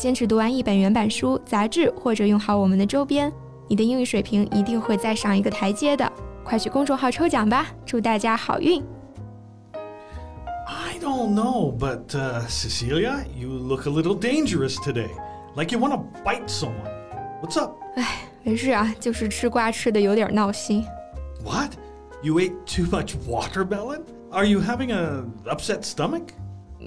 坚持读完一本原版书、杂志，或者用好我们的周边，你的英语水平一定会再上一个台阶的。快去公众号抽奖吧，祝大家好运！I don't know, but uh, Cecilia, you look a little dangerous today, like you want to bite someone. What's up? 哎，没事啊，就是吃瓜吃的有点闹心。What? You ate too much watermelon? Are you having a upset stomach?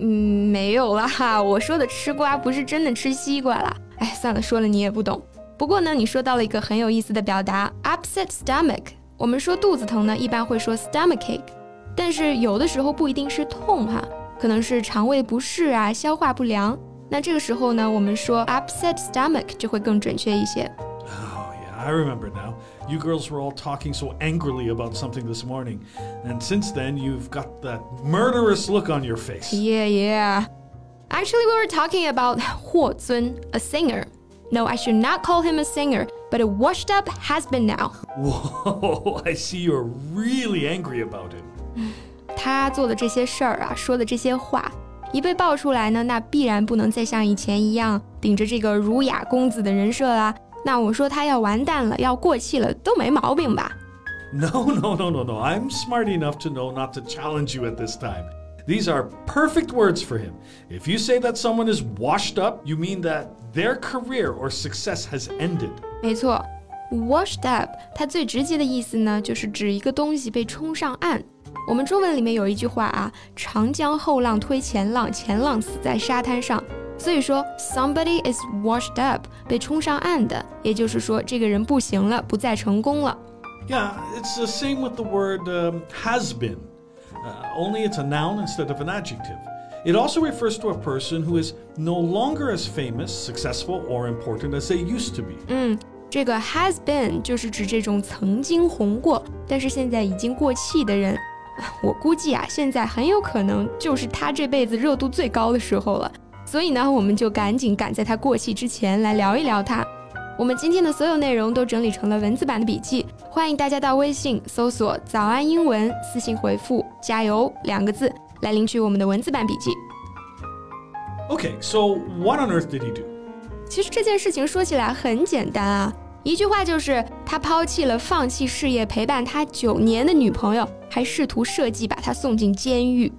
嗯，没有啦，我说的吃瓜不是真的吃西瓜啦。哎，算了，说了你也不懂。不过呢，你说到了一个很有意思的表达，upset stomach。我们说肚子疼呢，一般会说 stomachache，但是有的时候不一定是痛哈，可能是肠胃不适啊，消化不良。那这个时候呢，我们说 upset stomach 就会更准确一些。Oh yeah, I remember now. You girls were all talking so angrily about something this morning. And since then, you've got that murderous look on your face. Yeah, yeah. Actually, we were talking about Huo Zun, a singer. No, I should not call him a singer, but a washed up has been now. Whoa, I see you're really angry about him. 他做的这些事儿啊，说的这些话，一被爆出来呢，那必然不能再像以前一样顶着这个儒雅公子的人设啦。 那我说他要完蛋了，要过气了，都没毛病吧？No, no, no, no, no. I'm smart enough to know not to challenge you at this time. These are perfect words for him. If you say that someone is washed up, you mean that their career or success has ended. 没错，washed up 它最直接的意思呢，就是指一个东西被冲上岸。我们中文里面有一句话啊，长江后浪推前浪，前浪死在沙滩上。 所以说，somebody is washed up，被冲上岸的，也就是说，这个人不行了，不再成功了。Yeah, it's the same with the word um, has been, uh, only it's a noun instead of an adjective. It also refers to a person who is no longer as famous, successful, or important as they used to be. 嗯，这个 has been 就是指这种曾经红过，但是现在已经过气的人。我估计啊，现在很有可能就是他这辈子热度最高的时候了。 所以呢，我们就赶紧赶在它过气之前来聊一聊它。我们今天的所有内容都整理成了文字版的笔记，欢迎大家到微信搜索“早安英文”，私信回复“加油”两个字来领取我们的文字版笔记。Okay, so what on earth did he do? 其实这件事情说起来很简单啊，一句话就是他抛弃了放弃事业陪伴他九年的女朋友，还试图设计把他送进监狱。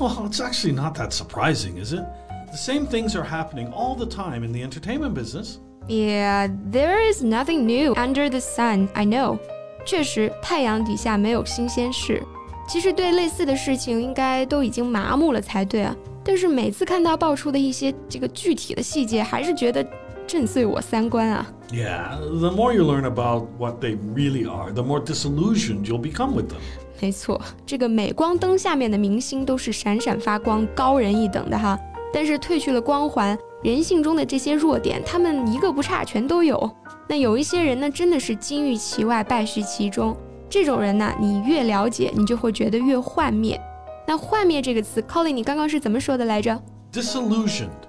Well, it's actually not that surprising, is it? The same things are happening all the time in the entertainment business. Yeah, there is nothing new under the sun. I know. 确实，太阳底下没有新鲜事。其实对类似的事情，应该都已经麻木了才对啊。但是每次看到爆出的一些这个具体的细节，还是觉得震碎我三观啊。Yeah, the more you learn about what they really are, the more disillusioned you'll become with them. 没错，这个镁光灯下面的明星都是闪闪发光、高人一等的哈。 但是褪去了光环，人性中的这些弱点，他们一个不差，全都有。那有一些人呢，真的是金玉其外，败絮其中。这种人呢，你越了解，你就会觉得越幻灭。那幻灭这个词，Colin，你刚刚是怎么说的来着？Disillusioned.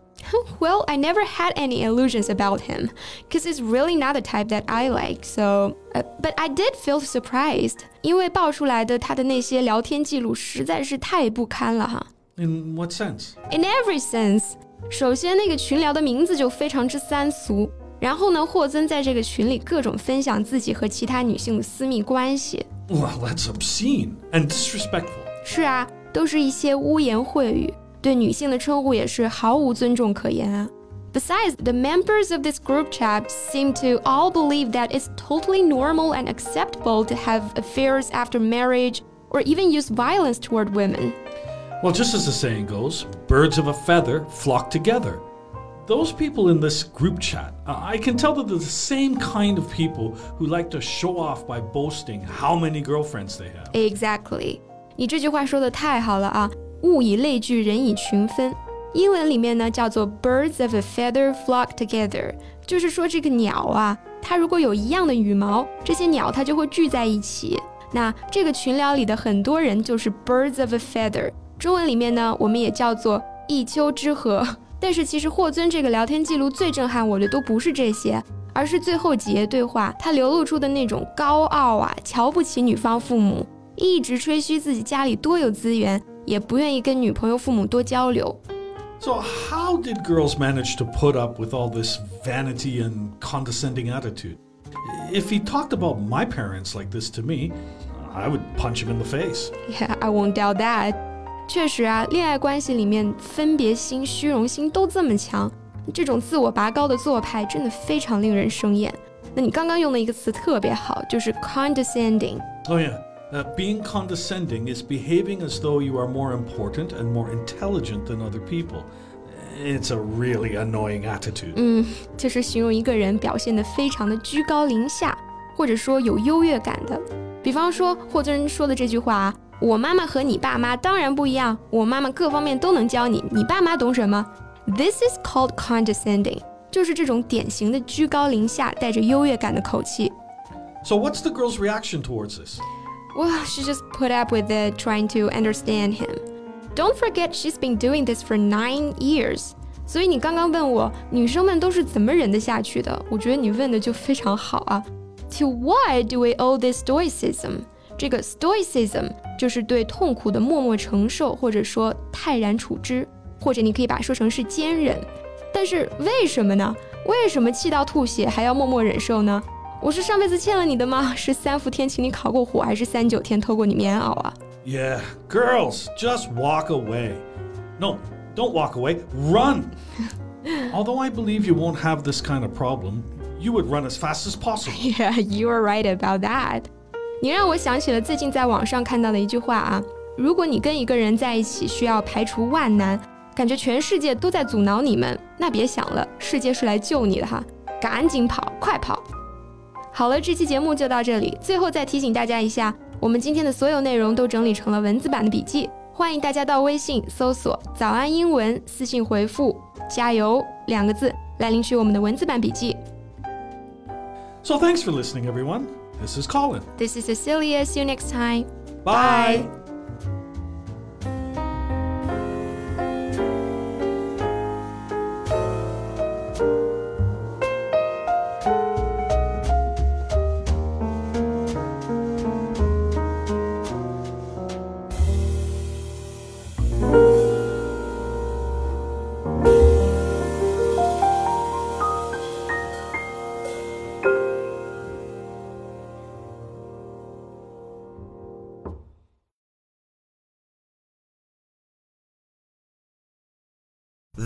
well, I never had any illusions about him, because he's really not the type that I like. So, uh, but I did feel surprised，因为爆出来的他的那些聊天记录实在是太不堪了哈。In what sense? In every sense. 首先，那个群聊的名字就非常之三俗。然后呢，霍尊在这个群里各种分享自己和其他女性的私密关系。Well, that's obscene and disrespectful. 是啊，都是一些污言秽语。 对女性的称呼也是毫无尊重可言啊。 Besides, the members of this group chat seem to all believe that it's totally normal and acceptable to have affairs after marriage or even use violence toward women. Well, just as the saying goes, birds of a feather flock together. Those people in this group chat, I can tell that they're the same kind of people who like to show off by boasting how many girlfriends they have. Exactly. 你这句话说的太好了啊！ 物以类聚，人以群分。英文里面呢叫做 birds of a feather flock together，就是说这个鸟啊，它如果有一样的羽毛，这些鸟它就会聚在一起。那这个群聊里的很多人就是 birds of a feather，中文里面呢我们也叫做一丘之貉。但是其实霍尊这个聊天记录最震撼我的都不是这些，而是最后几页对话他流露出的那种高傲啊，瞧不起女方父母，一直吹嘘自己家里多有资源，也不愿意跟女朋友父母多交流。So, how did girls manage to put up with all this vanity and condescending attitude? If he talked about my parents like this to me, I would punch him in the face. Yeah, I won't doubt that. 确实啊，恋爱关系里面分别心、虚荣心都这么强，这种自我拔高的做派真的非常令人生厌。那你刚刚用的一个词特别好，就是 condescending。Oh yeah. Uh, being condescending is behaving as though you are more important and more intelligent than other people. It's a really annoying attitude. 嗯，就是形容一个人表现得非常的居高临下，或者说有优越感的。比方说霍尊说的这句话啊，我妈妈和你爸妈当然不一样，我妈妈各方面都能教你，你爸妈懂什么？This is called condescending，就是这种典型的居高临下、带着优越感的口气。So what's the girl's reaction towards this? Well, she just put up with it, trying to understand him. Don't forget, she's been doing this for nine years. 所以你刚刚问我，女生们都是怎么忍得下去的？我觉得你问的就非常好啊。To what do we owe this stoicism？这个 stoicism 就是对痛苦的默默承受，或者说泰然处之，或者你可以把它说成是坚忍。但是为什么呢？为什么气到吐血还要默默忍受呢？ 我是上辈子欠了你的吗？是三伏天请你烤过火，还是三九天偷过你棉袄啊？Yeah, girls, just walk away. No, don't walk away. Run. Although I believe you won't have this kind of problem, you would run as fast as possible. Yeah, you are right about that. 你让我想起了最近在网上看到的一句话啊，如果你跟一个人在一起需要排除万难，感觉全世界都在阻挠你们，那别想了，世界是来救你的哈，赶紧跑，快跑！好了，这期节目就到这里。最后再提醒大家一下，我们今天的所有内容都整理成了文字版的笔记，欢迎大家到微信搜索“早安英文”，私信回复“加油”两个字来领取我们的文字版笔记。So thanks for listening, everyone. This is Colin. This is Cecilia. See you next time. Bye. Bye.